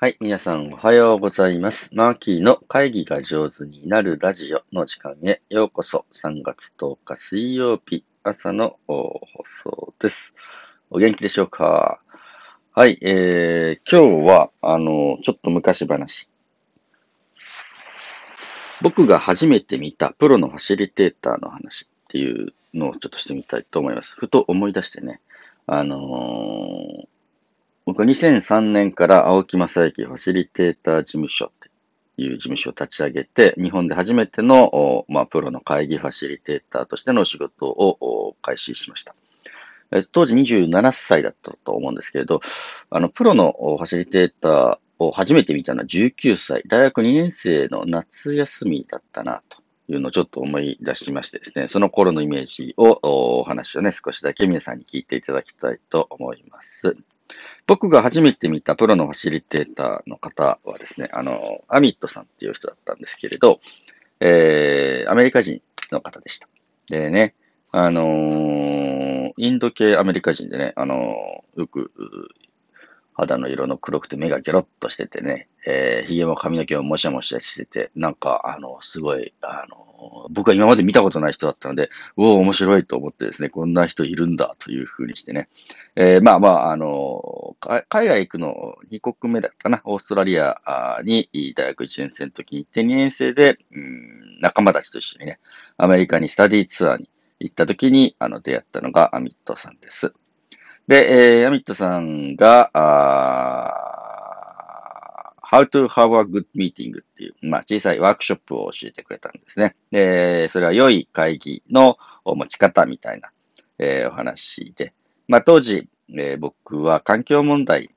はい、皆さんおはようございます。マーキーの会議が上手になるラジオの時間へようこそ。3月10日水曜日朝の放送です。お元気でしょうか？はい、えー、今日は、あの、ちょっと昔話。僕が初めて見たプロのファシリテーターの話っていうのをちょっとしてみたいと思います。ふと思い出してね。あのー僕は2003年から青木正幸ファシリテーター事務所っていう事務所を立ち上げて、日本で初めての、まあ、プロの会議ファシリテーターとしての仕事を開始しました。当時27歳だったと思うんですけれど、あの、プロのファシリテーターを初めて見たのは19歳、大学2年生の夏休みだったな、というのをちょっと思い出しましてですね、その頃のイメージを、お話をね、少しだけ皆さんに聞いていただきたいと思います。僕が初めて見たプロのファシリテーターの方はですね、あの、アミットさんっていう人だったんですけれど、えー、アメリカ人の方でした。でね、あのーインド系アメリカ人でね、あのーよく、肌の色の黒くて目がギョロッとしててね、えー、髭も髪の毛ももしゃもしゃしてて、なんか、あの、すごい、あの僕は今まで見たことない人だったので、うお、面白いと思ってですね、こんな人いるんだというふうにしてね、えーまあまあ、あの、海外行くの2国目だったかな。オーストラリアに大学1年生の時に行って、2年生で、うん、仲間たちと一緒にね、アメリカにスタディツアーに行った時に、あの、出会ったのがアミットさんです。で、えーアミットさんが、あ How to have a good meeting っていう、まあ、小さいワークショップを教えてくれたんですね。で、それは良い会議の持ち方みたいな、えーお話で、まあ、当時、えー僕は環境問題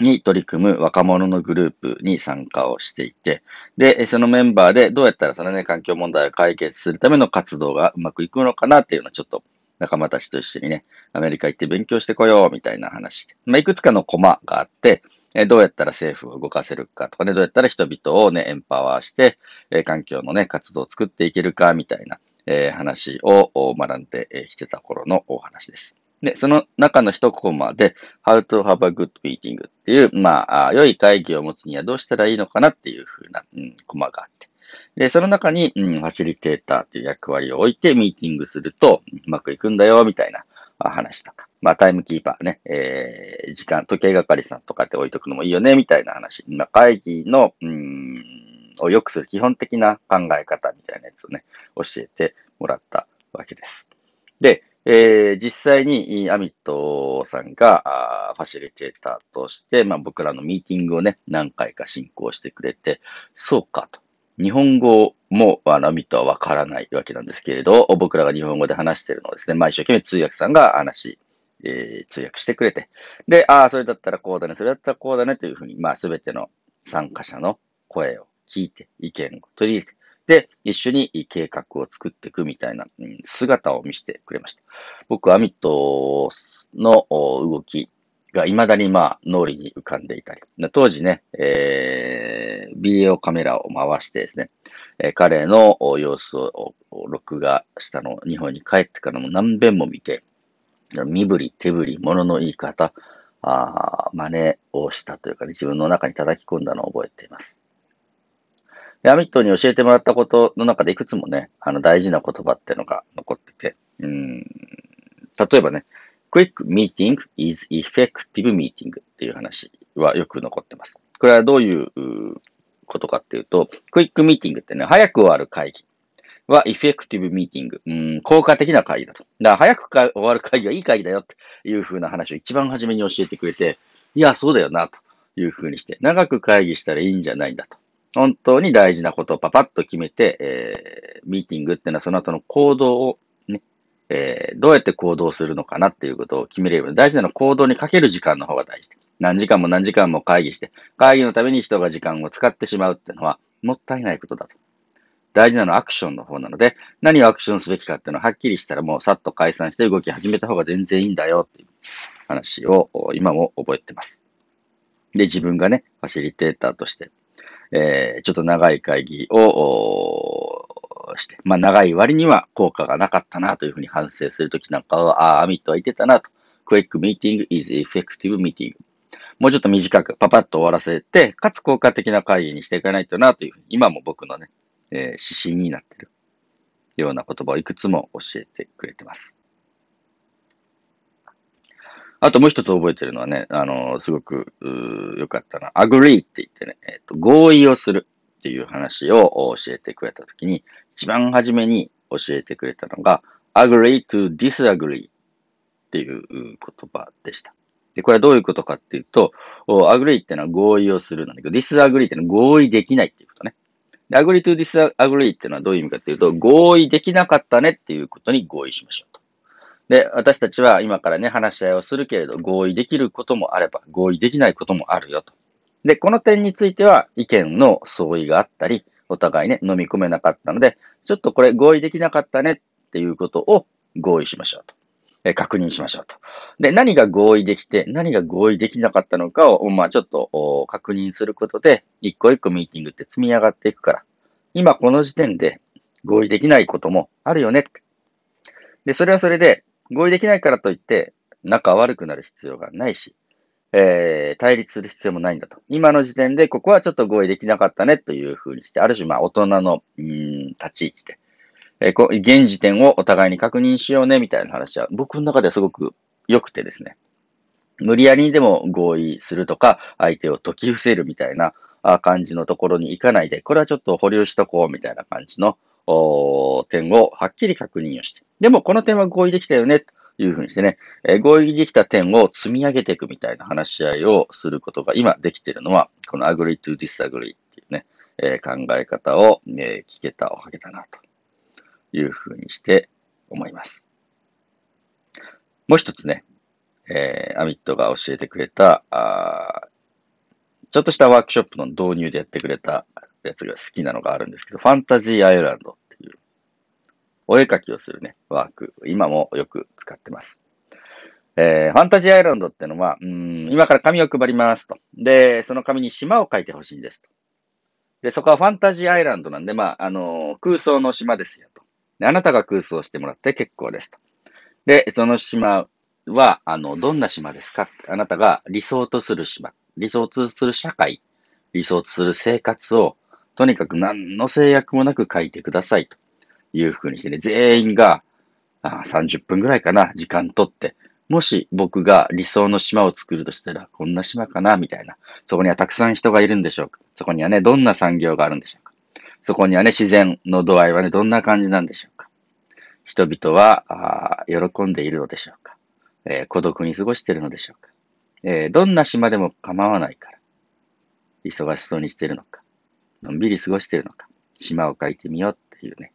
に取り組む若者のグループに参加をしていて、で、そのメンバーでどうやったらそのね、環境問題を解決するための活動がうまくいくのかなっていうのをちょっと仲間たちと一緒にね、アメリカ行って勉強してこようみたいな話。まあ、いくつかのコマがあって、えーどうやったら政府を動かせるかとかね、どうやったら人々をね、エンパワーして、えー環境のね、活動を作っていけるかみたいな、えー話を学んできてた頃のお話です。で、その中の一コマで、How to have a good meeting っていう、まあ、あ良い会議を持つにはどうしたらいいのかなっていう風な、うん、コマがあって。で、その中に、うん、ファシリテーターっていう役割を置いてミーティングすると、うまくいくんだよ、みたいな話とか。まあ、タイムキーパーね、えー、時間、時計係さんとかって置いとくのもいいよね、みたいな話。ま、会議の、うん、を良くする基本的な考え方みたいなやつをね、教えてもらったわけです。で、えー実際にアミットさんがあファシリテーターとして、まあ、僕らのミーティングをね、何回か進行してくれて、そうかと。日本語もあのアミットはわからないわけなんですけれど、僕らが日本語で話してるのをですね、まあ、一生懸命通訳さんが話、えー通訳してくれて、で、ああ、それだったらこうだね、それだったらこうだねというふうに、まあ、すべての参加者の声を聞いて、意見を取り入れて、で、一緒に計画を作っていくみたいな、姿を見せてくれました。僕、アミットの動きが未だにまあ脳裏に浮かんでいたり、当時ね、えー、ビデオカメラを回してですね、えー彼の様子を録画したのを日本に帰ってからも何遍も見て、身振り、手振り、物の言い方、あ真似をしたというか、ね、自分の中に叩き込んだのを覚えています。で、アミットに教えてもらったことの中でいくつもね、あの大事な言葉っていうのが残ってて、うん、例えばね、quick meeting is effective meeting っていう話はよく残ってます。これはどういうことかっていうと、quick meeting ってね、早く終わる会議は effective meeting、うん、効果的な会議だと。だから早く終わる会議はいい会議だよっていう風な話を一番初めに教えてくれて、いや、そうだよな、という風にして、長く会議したらいいんじゃないんだと。本当に大事なことをパパッと決めて、えー、ミーティングっていうのはその後の行動を、えーどうやって行動するのかなっていうことを決めれる。大事なのは行動にかける時間の方が大事で。何時間も何時間も会議して、会議のために人が時間を使ってしまうっていうのはもったいないことだと。大事なのはアクションの方なので、何をアクションすべきかっていうのははっきりしたらもうさっと解散して動き始めた方が全然いいんだよっていう話を今も覚えてます。で、自分がね、ファシリテーターとして、えーちょっと長い会議をして、まあ長い割には効果がなかったなというふうに反省するときなんかは、ああ、アミットは言ってたなと。Quick meeting is effective meeting. もうちょっと短くパパッと終わらせて、かつ効果的な会議にしていかないとなというふうに、今も僕のね、えー、指針になってるような言葉をいくつも教えてくれてます。あともう一つ覚えてるのはね、あの、すごく、良かったな。agree って言ってね、えっ、ー、と、合意をするっていう話を教えてくれたときに、一番初めに教えてくれたのが、agree to disagree っていう言葉でした。で、これはどういうことかっていうと、agree ってのは合意をするなんだけど、disagree ってのは合意できないっていうことね。で、agree to disagree ってのはどういう意味かっていうと、合意できなかったねっていうことに合意しましょうと。で、私たちは今からね、話し合いをするけれど、合意できることもあれば、合意できないこともあるよと。で、この点については、意見の相違があったり、お互いね、飲み込めなかったので、ちょっとこれ合意できなかったねっていうことを合意しましょうと。え確認しましょうと。で、何が合意できて、何が合意できなかったのかを、まあちょっと確認することで、一個一個ミーティングって積み上がっていくから、今この時点で合意できないこともあるよねって。で、それはそれで、合意できないからといって、仲悪くなる必要がないし、えー、対立する必要もないんだと。今の時点で、ここはちょっと合意できなかったねというふうにして、ある種、まあ、大人の、うん、立ち位置で、えー、こ現時点をお互いに確認しようね、みたいな話は、僕の中ではすごく良くてですね。無理やりにでも合意するとか、相手を解き伏せるみたいな感じのところに行かないで、これはちょっと保留しとこうみたいな感じの点をはっきり確認をして。でも、この点は合意できたよね、とというふうにしてね、合意できた点を積み上げていくみたいな話し合いをすることが今できているのは、この agree to disagree っていうね、考え方を、聞けたおかげだな、というふうにして思います。もう一つね、えー、アミットが教えてくれた、あちょっとしたワークショップの導入でやってくれたやつが好きなのがあるんですけど、ファンタジーアイランドっ、お絵描きをするね、ワーク、今もよく使ってます。えー、ファンタジーアイランドってのは、うん、今から紙を配りますと。で、その紙に島を描いてほしいんですと。で、そこはファンタジーアイランドなんで、まあ、あのー、空想の島ですよと。で、あなたが空想してもらって結構ですと。で、その島は、あの、どんな島ですかあなたが理想とする島、理想とする社会、理想とする生活を、とにかく何の制約もなく書いてくださいというふうにしてね、全員があ30分ぐらいかな、時間とって、もし僕が理想の島を作るとしたら、こんな島かな、みたいな。そこにはたくさん人がいるんでしょうか。そこにはね、どんな産業があるんでしょうか。そこにはね、自然の度合いはね、どんな感じなんでしょうか。人々は、あ喜んでいるのでしょうか。えー、孤独に過ごしているのでしょうか、えー、どんな島でも構わないから、忙しそうにしているのか、のんびり過ごしているのか、島を書いてみようっていうね、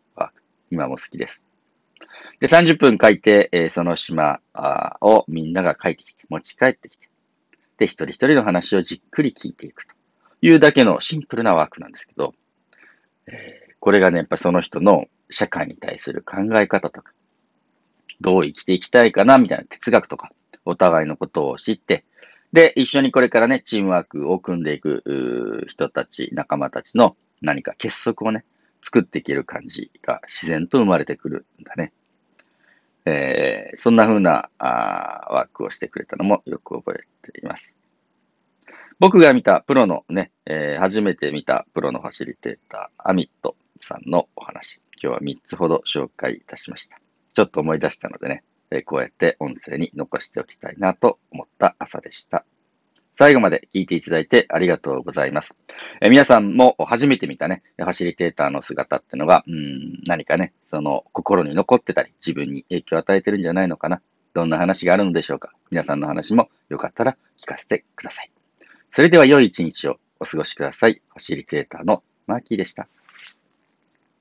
今も好きです。で、30分書いて、えー、その島をみんなが書いてきて、持ち帰ってきて、で、一人一人の話をじっくり聞いていくというだけのシンプルなワークなんですけど、えー、これがね、やっぱその人の社会に対する考え方とか、どう生きていきたいかな、みたいな哲学とか、お互いのことを知って、で、一緒にこれからね、チームワークを組んでいく人たち、仲間たちの何か結束をね、作っていける感じが自然と生まれてくるんだね。えー、そんな風なあワークをしてくれたのもよく覚えています。僕が見たプロのね、えー、初めて見たプロのファシリテーター、アミットさんのお話、今日は3つほど紹介いたしました。ちょっと思い出したのでね、えー、こうやって音声に残しておきたいなと思った朝でした。最後まで聞いていただいてありがとうございます。え皆さんも初めて見たね、ファシリテーターの姿ってのが、うん、何かね、その心に残ってたり、自分に影響を与えてるんじゃないのかな。どんな話があるのでしょうか。皆さんの話もよかったら聞かせてください。それでは良い一日をお過ごしください。ファシリテーターのマーキーでした。